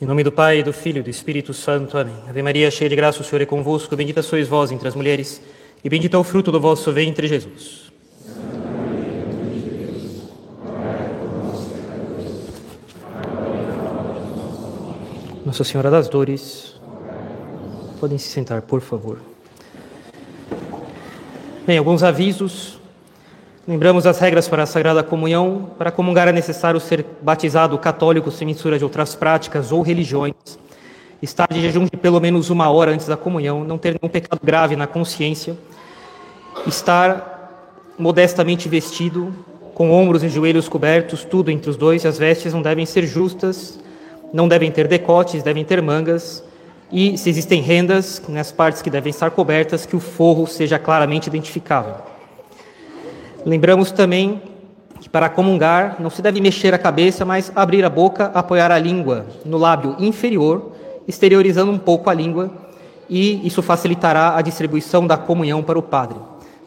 Em nome do Pai, do Filho e do Espírito Santo. Amém. Ave Maria, cheia de graça, o Senhor é convosco. Bendita sois vós entre as mulheres, e bendito é o fruto do vosso ventre, Jesus. Nossa Senhora das Dores. Podem se sentar, por favor. Bem, alguns avisos. Lembramos as regras para a Sagrada Comunhão. Para comungar é necessário ser batizado católico sem mistura de outras práticas ou religiões, estar de jejum de pelo menos uma hora antes da comunhão, não ter nenhum pecado grave na consciência, estar modestamente vestido, com ombros e joelhos cobertos, tudo entre os dois, as vestes não devem ser justas, não devem ter decotes, devem ter mangas, e se existem rendas nas partes que devem estar cobertas, que o forro seja claramente identificável. Lembramos também que para comungar não se deve mexer a cabeça, mas abrir a boca, apoiar a língua no lábio inferior, exteriorizando um pouco a língua, e isso facilitará a distribuição da comunhão para o padre.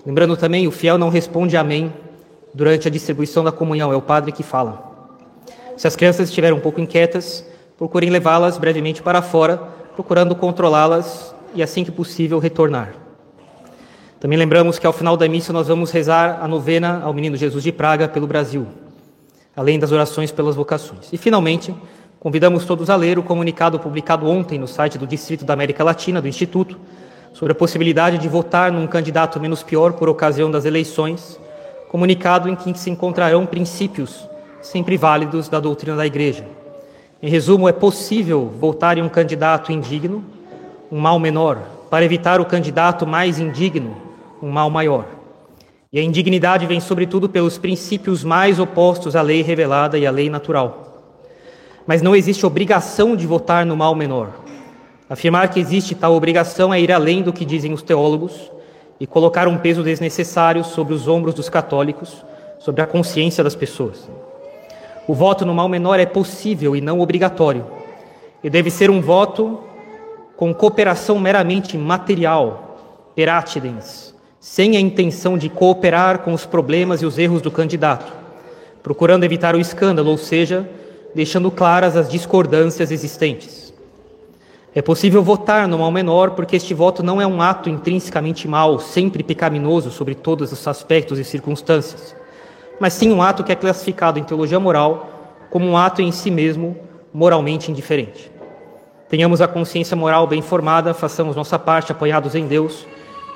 Lembrando também, o fiel não responde amém durante a distribuição da comunhão, é o padre que fala. Se as crianças estiverem um pouco inquietas, procurem levá-las brevemente para fora, procurando controlá-las e, assim que possível, retornar. Também lembramos que ao final da missa nós vamos rezar a novena ao Menino Jesus de Praga pelo Brasil, além das orações pelas vocações. E finalmente, convidamos todos a ler o comunicado publicado ontem no site do Distrito da América Latina, do Instituto, sobre a possibilidade de votar num candidato menos pior por ocasião das eleições, comunicado em que se encontrarão princípios sempre válidos da doutrina da Igreja. Em resumo, é possível votar em um candidato indigno, um mal menor, para evitar o candidato mais indigno, um mal maior. E a indignidade vem, sobretudo, pelos princípios mais opostos à lei revelada e à lei natural. Mas não existe obrigação de votar no mal menor. Afirmar que existe tal obrigação é ir além do que dizem os teólogos e colocar um peso desnecessário sobre os ombros dos católicos, sobre a consciência das pessoas. O voto no mal menor é possível e não obrigatório, e deve ser um voto com cooperação meramente material, peratidens, sem a intenção de cooperar com os problemas e os erros do candidato, procurando evitar o escândalo, ou seja, deixando claras as discordâncias existentes. É possível votar no mal menor porque este voto não é um ato intrinsecamente mau, sempre pecaminoso sobre todos os aspectos e circunstâncias, mas sim um ato que é classificado em teologia moral como um ato em si mesmo moralmente indiferente. Tenhamos a consciência moral bem formada, façamos nossa parte apoiados em Deus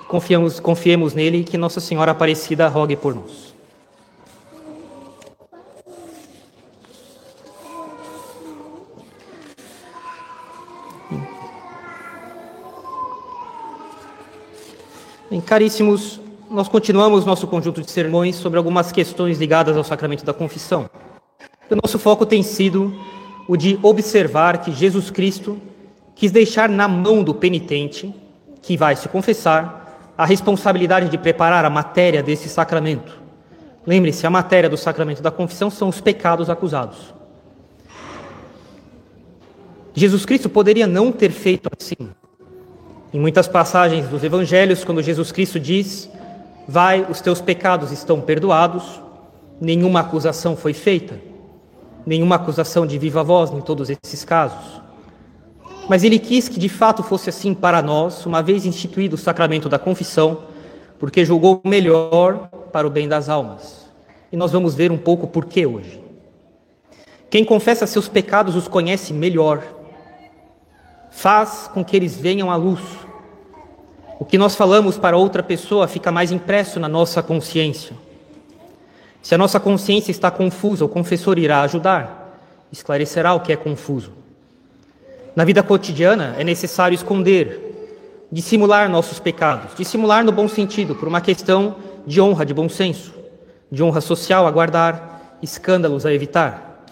Confiamos, confiemos nele e que Nossa Senhora Aparecida rogue por nós. Bem, caríssimos, nós continuamos nosso conjunto de sermões sobre algumas questões ligadas ao sacramento da confissão. O nosso foco tem sido o de observar que Jesus Cristo quis deixar na mão do penitente, que vai se confessar, a responsabilidade de preparar a matéria desse sacramento. Lembre-se, a matéria do sacramento da confissão são os pecados acusados. Jesus Cristo poderia não ter feito assim. Em muitas passagens dos evangelhos, quando Jesus Cristo diz: Vai, os teus pecados estão perdoados, nenhuma acusação foi feita, nenhuma acusação de viva voz em todos esses casos. Mas ele quis que de fato fosse assim para nós, uma vez instituído o sacramento da confissão, porque julgou melhor para o bem das almas. E nós vamos ver um pouco por que hoje. Quem confessa seus pecados os conhece melhor, faz com que eles venham à luz. O que nós falamos para outra pessoa fica mais impresso na nossa consciência. Se a nossa consciência está confusa, o confessor irá ajudar, esclarecerá o que é confuso. Na vida cotidiana é necessário esconder, dissimular nossos pecados, dissimular no bom sentido, por uma questão de honra, de bom senso, de honra social a guardar, escândalos a evitar.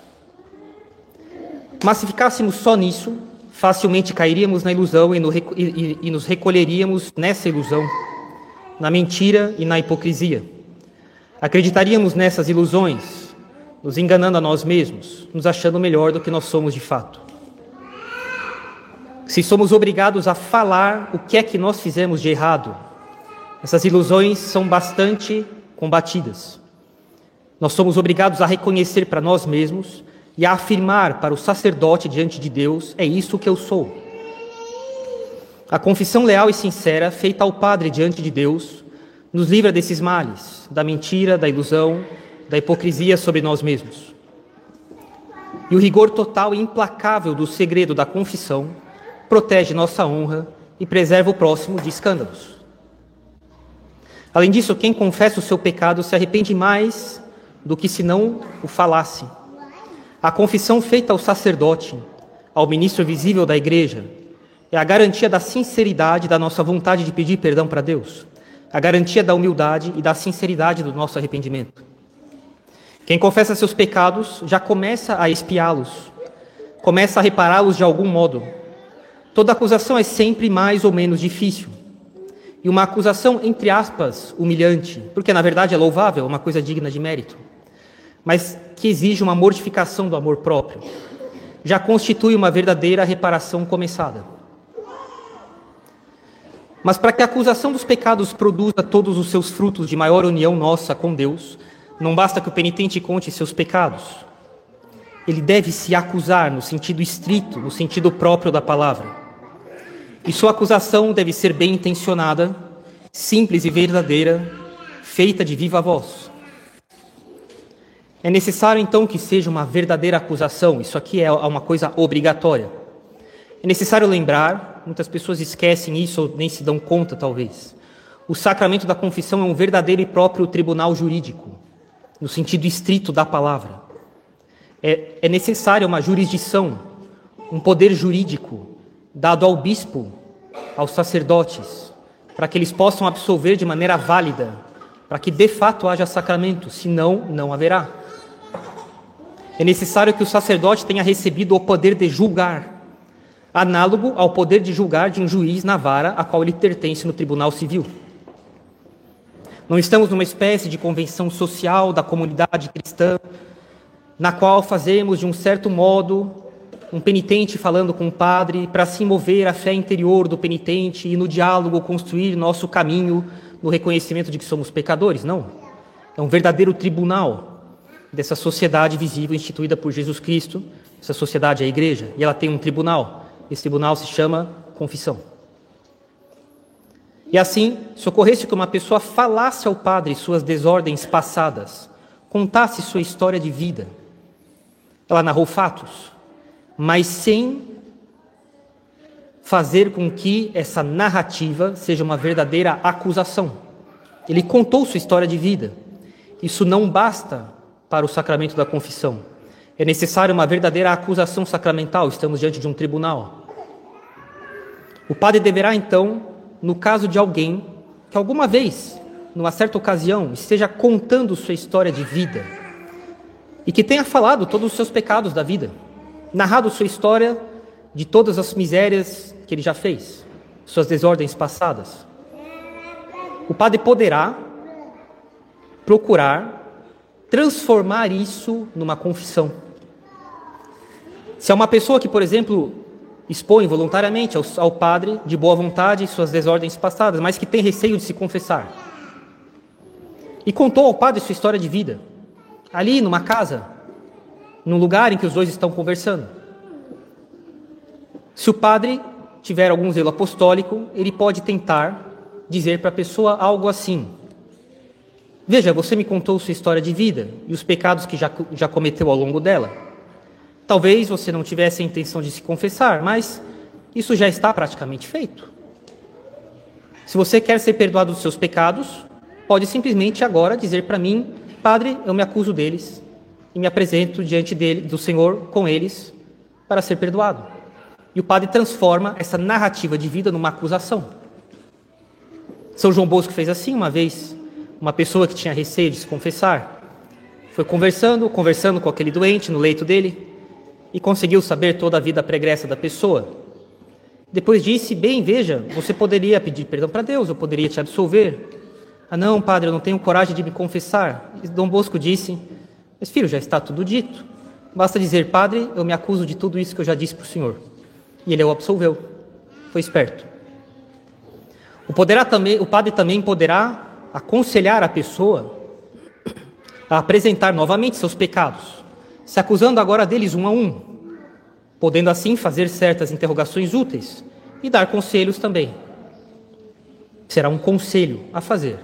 Mas se ficássemos só nisso, facilmente cairíamos na ilusão e, no, e, e nos recolheríamos nessa ilusão, na mentira e na hipocrisia. Acreditaríamos nessas ilusões, nos enganando a nós mesmos, nos achando melhor do que nós somos de fato se somos obrigados a falar o que é que nós fizemos de errado. Essas ilusões são bastante combatidas. Nós somos obrigados a reconhecer para nós mesmos e a afirmar para o sacerdote diante de Deus: é isso que eu sou. A confissão leal e sincera, feita ao Padre diante de Deus, nos livra desses males, da mentira, da ilusão, da hipocrisia sobre nós mesmos. E o rigor total e implacável do segredo da confissão protege nossa honra e preserva o próximo de escândalos. Além disso, quem confessa o seu pecado se arrepende mais do que se não o falasse. A confissão feita ao sacerdote, ao ministro visível da igreja, é a garantia da sinceridade da nossa vontade de pedir perdão para Deus, a garantia da humildade e da sinceridade do nosso arrependimento. Quem confessa seus pecados já começa a espiá-los, começa a repará-los de algum modo. Toda acusação é sempre mais ou menos difícil. E uma acusação, entre aspas, humilhante, porque na verdade é louvável, uma coisa digna de mérito, mas que exige uma mortificação do amor próprio, já constitui uma verdadeira reparação começada. Mas para que a acusação dos pecados produza todos os seus frutos de maior união nossa com Deus, não basta que o penitente conte seus pecados. Ele deve se acusar no sentido estrito, no sentido próprio da palavra. E sua acusação deve ser bem intencionada, simples e verdadeira, feita de viva voz. É necessário então que seja uma verdadeira acusação, isso aqui é uma coisa obrigatória. É necessário lembrar muitas pessoas esquecem isso ou nem se dão conta, talvez. O sacramento da confissão é um verdadeiro e próprio tribunal jurídico, no sentido estrito da palavra. É, é necessária uma jurisdição, um poder jurídico dado ao bispo, aos sacerdotes, para que eles possam absolver de maneira válida, para que de fato haja sacramento, senão não haverá. É necessário que o sacerdote tenha recebido o poder de julgar, análogo ao poder de julgar de um juiz na vara a qual ele pertence no tribunal civil. Não estamos numa espécie de convenção social da comunidade cristã, na qual fazemos, de um certo modo, um penitente falando com o padre para se mover a fé interior do penitente e no diálogo construir nosso caminho no reconhecimento de que somos pecadores. Não. É um verdadeiro tribunal dessa sociedade visível instituída por Jesus Cristo. Essa sociedade é a igreja, e ela tem um tribunal. Esse tribunal se chama confissão. E assim, se ocorresse que uma pessoa falasse ao padre suas desordens passadas, contasse sua história de vida, ela narrou fatos, mas sem fazer com que essa narrativa seja uma verdadeira acusação. Ele contou sua história de vida. Isso não basta para o sacramento da confissão. É necessária uma verdadeira acusação sacramental. Estamos diante de um tribunal. O padre deverá, então, no caso de alguém que alguma vez, numa certa ocasião, esteja contando sua história de vida e que tenha falado todos os seus pecados da vida, narrado sua história de todas as misérias que ele já fez, suas desordens passadas. O padre poderá procurar transformar isso numa confissão. Se é uma pessoa que, por exemplo, expõe voluntariamente ao, ao padre, de boa vontade, suas desordens passadas, mas que tem receio de se confessar. E contou ao padre sua história de vida, ali numa casa, num lugar em que os dois estão conversando. Se o padre tiver algum zelo apostólico, ele pode tentar dizer para a pessoa algo assim: Veja, você me contou sua história de vida e os pecados que já, já cometeu ao longo dela. Talvez você não tivesse a intenção de se confessar, mas isso já está praticamente feito. Se você quer ser perdoado dos seus pecados, pode simplesmente agora dizer para mim, Padre, eu me acuso deles e me apresento diante dele, do Senhor com eles para ser perdoado. E o padre transforma essa narrativa de vida numa acusação. São João Bosco fez assim uma vez, uma pessoa que tinha receio de se confessar, foi conversando, conversando com aquele doente no leito dele, e conseguiu saber toda a vida pregressa da pessoa. Depois disse: Bem, veja, você poderia pedir perdão para Deus, eu poderia te absolver. Ah, não, padre, eu não tenho coragem de me confessar. E Dom Bosco disse: Mas filho, já está tudo dito. Basta dizer, padre, eu me acuso de tudo isso que eu já disse para o senhor. E ele o absolveu. Foi esperto. O, poderá também, o padre também poderá aconselhar a pessoa a apresentar novamente seus pecados se acusando agora deles um a um, podendo assim fazer certas interrogações úteis e dar conselhos também. Será um conselho a fazer.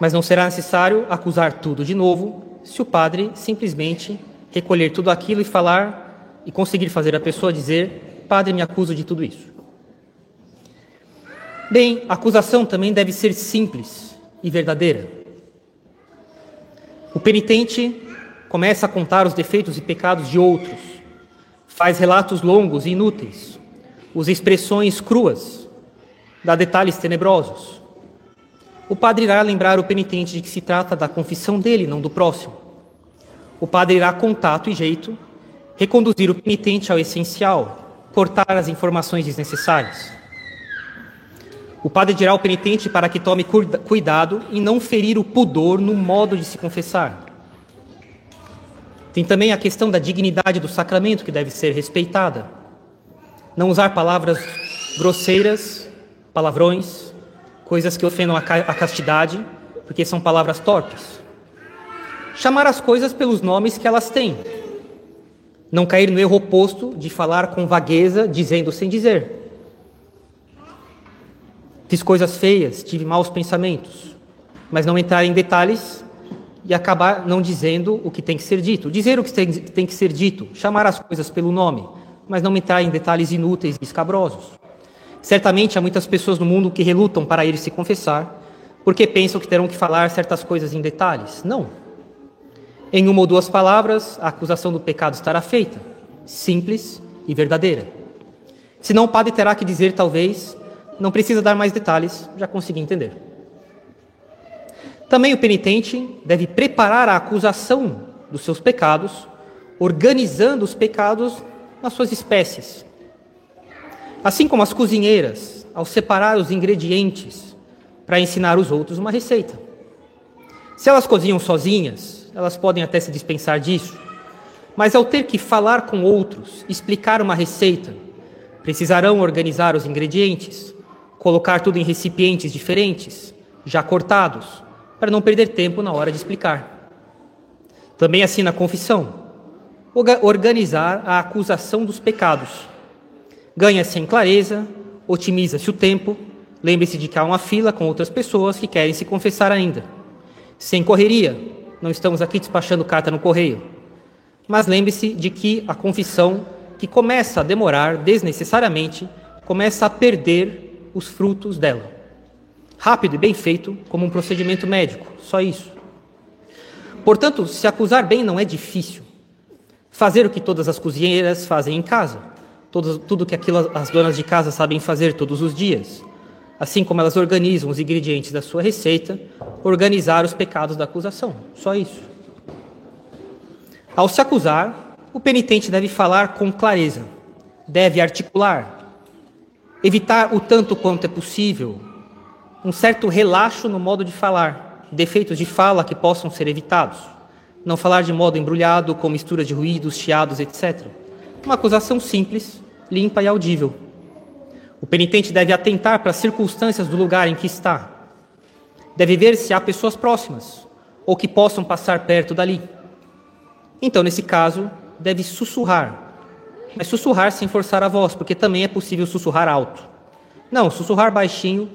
Mas não será necessário acusar tudo de novo se o padre simplesmente recolher tudo aquilo e falar e conseguir fazer a pessoa dizer: Padre, me acuso de tudo isso. Bem, a acusação também deve ser simples e verdadeira. O penitente começa a contar os defeitos e pecados de outros, faz relatos longos e inúteis, usa expressões cruas, dá detalhes tenebrosos. O padre irá lembrar o penitente de que se trata da confissão dele, não do próximo. O padre irá, com tato e jeito, reconduzir o penitente ao essencial, cortar as informações desnecessárias. O padre dirá ao penitente para que tome cuidado em não ferir o pudor no modo de se confessar. Tem também a questão da dignidade do sacramento que deve ser respeitada. Não usar palavras grosseiras, palavrões, coisas que ofendam a castidade, porque são palavras torpes. Chamar as coisas pelos nomes que elas têm. Não cair no erro oposto de falar com vagueza, dizendo sem dizer. Fiz coisas feias, tive maus pensamentos, mas não entrar em detalhes e acabar não dizendo o que tem que ser dito. Dizer o que tem, que ser dito, chamar as coisas pelo nome, mas não entrar em detalhes inúteis e escabrosos. Certamente há muitas pessoas no mundo que relutam para ir se confessar, porque pensam que terão que falar certas coisas em detalhes. Não. Em uma ou duas palavras, a acusação do pecado estará feita, simples e verdadeira. Senão o padre terá que dizer, talvez, não precisa dar mais detalhes, já consegui entender. Também o penitente deve preparar a acusação dos seus pecados, organizando os pecados nas suas espécies. Assim como as cozinheiras, ao separar os ingredientes para ensinar os outros uma receita. Se elas cozinham sozinhas, elas podem até se dispensar disso, mas ao ter que falar com outros, explicar uma receita, precisarão organizar os ingredientes, colocar tudo em recipientes diferentes, já cortados, para não perder tempo na hora de explicar. Também assim na confissão, organizar a acusação dos pecados. Ganha-se em clareza, otimiza-se o tempo, lembre-se de que há uma fila com outras pessoas que querem se confessar ainda. Sem correria, não estamos aqui despachando carta no correio. Mas lembre-se de que a confissão, que começa a demorar desnecessariamente, começa a perder os frutos dela. Rápido e bem feito, como um procedimento médico, só isso. Portanto, se acusar bem não é difícil. Fazer o que todas as cozinheiras fazem em casa, tudo, que aquilo, as donas de casa sabem fazer todos os dias. Assim como elas organizam os ingredientes da sua receita, organizar os pecados da acusação, só isso. Ao se acusar, o penitente deve falar com clareza, deve articular, Evitar o tanto quanto é possível um certo relaxo no modo de falar, defeitos de fala que possam ser evitados. Não falar de modo embrulhado, com mistura de ruídos, chiados, etc. Uma acusação simples, limpa e audível. O penitente deve atentar para as circunstâncias do lugar em que está. Deve ver se há pessoas próximas ou que possam passar perto dali. Então, nesse caso, deve sussurrar mas sussurrar sem forçar a voz, porque também é possível sussurrar alto. Não, sussurrar baixinho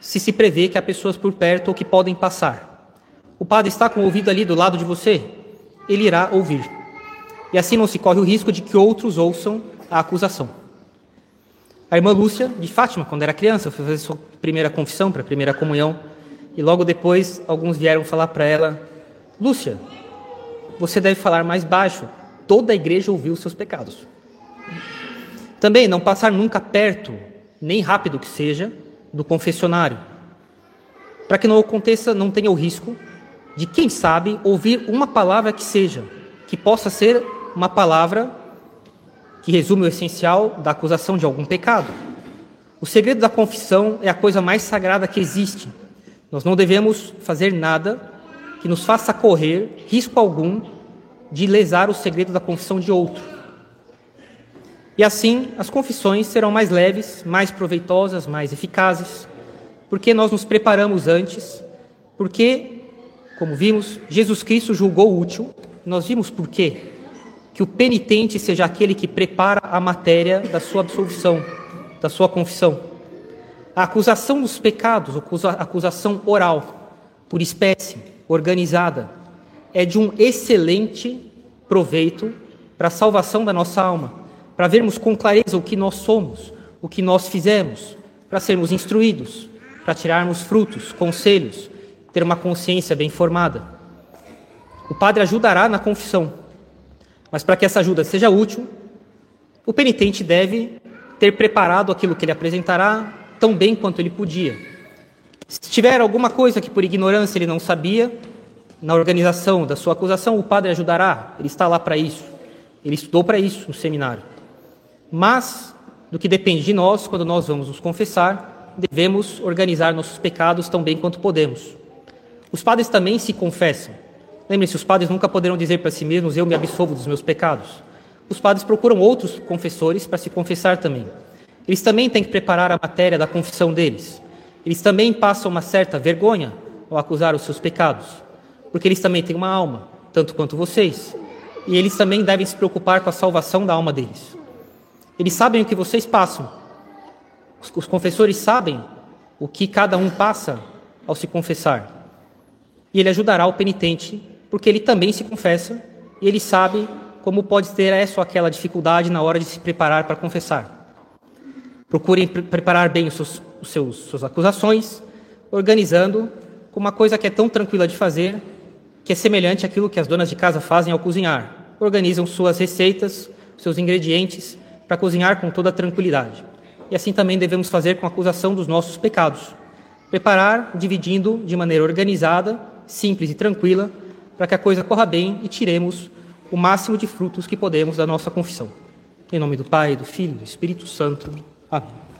se se prevê que há pessoas por perto ou que podem passar. O padre está com o ouvido ali do lado de você, ele irá ouvir. E assim não se corre o risco de que outros ouçam a acusação. A irmã Lúcia, de Fátima, quando era criança, foi fazer sua primeira confissão, para a primeira comunhão, e logo depois alguns vieram falar para ela: Lúcia, você deve falar mais baixo, toda a igreja ouviu os seus pecados. Também não passar nunca perto, nem rápido que seja, do confessionário, para que não aconteça, não tenha o risco de, quem sabe, ouvir uma palavra que seja, que possa ser uma palavra que resume o essencial da acusação de algum pecado. O segredo da confissão é a coisa mais sagrada que existe. Nós não devemos fazer nada que nos faça correr risco algum de lesar o segredo da confissão de outro. E assim, as confissões serão mais leves, mais proveitosas, mais eficazes, porque nós nos preparamos antes, porque, como vimos, Jesus Cristo julgou útil nós vimos por quê? Que o penitente seja aquele que prepara a matéria da sua absolvição, da sua confissão. A acusação dos pecados, a acusação oral, por espécie, organizada, é de um excelente proveito para a salvação da nossa alma, para vermos com clareza o que nós somos, o que nós fizemos, para sermos instruídos, para tirarmos frutos, conselhos, ter uma consciência bem formada. O padre ajudará na confissão, mas para que essa ajuda seja útil, o penitente deve ter preparado aquilo que ele apresentará tão bem quanto ele podia. Se tiver alguma coisa que por ignorância ele não sabia, na organização da sua acusação, o padre ajudará, ele está lá para isso. Ele estudou para isso no seminário. Mas, do que depende de nós, quando nós vamos nos confessar, devemos organizar nossos pecados tão bem quanto podemos. Os padres também se confessam. Lembre-se, os padres nunca poderão dizer para si mesmos: Eu me absolvo dos meus pecados. Os padres procuram outros confessores para se confessar também. Eles também têm que preparar a matéria da confissão deles. Eles também passam uma certa vergonha ao acusar os seus pecados, porque eles também têm uma alma, tanto quanto vocês. E eles também devem se preocupar com a salvação da alma deles. Eles sabem o que vocês passam. Os confessores sabem o que cada um passa ao se confessar e ele ajudará o penitente, porque ele também se confessa e ele sabe como pode ter essa ou aquela dificuldade na hora de se preparar para confessar. Procurem pre preparar bem os seus, os seus suas acusações, organizando com uma coisa que é tão tranquila de fazer, que é semelhante àquilo que as donas de casa fazem ao cozinhar. Organizam suas receitas, seus ingredientes, para cozinhar com toda tranquilidade. E assim também devemos fazer com a acusação dos nossos pecados. Preparar, dividindo de maneira organizada simples e tranquila, para que a coisa corra bem e tiremos o máximo de frutos que podemos da nossa confissão. Em nome do Pai, do Filho e do Espírito Santo. Amém.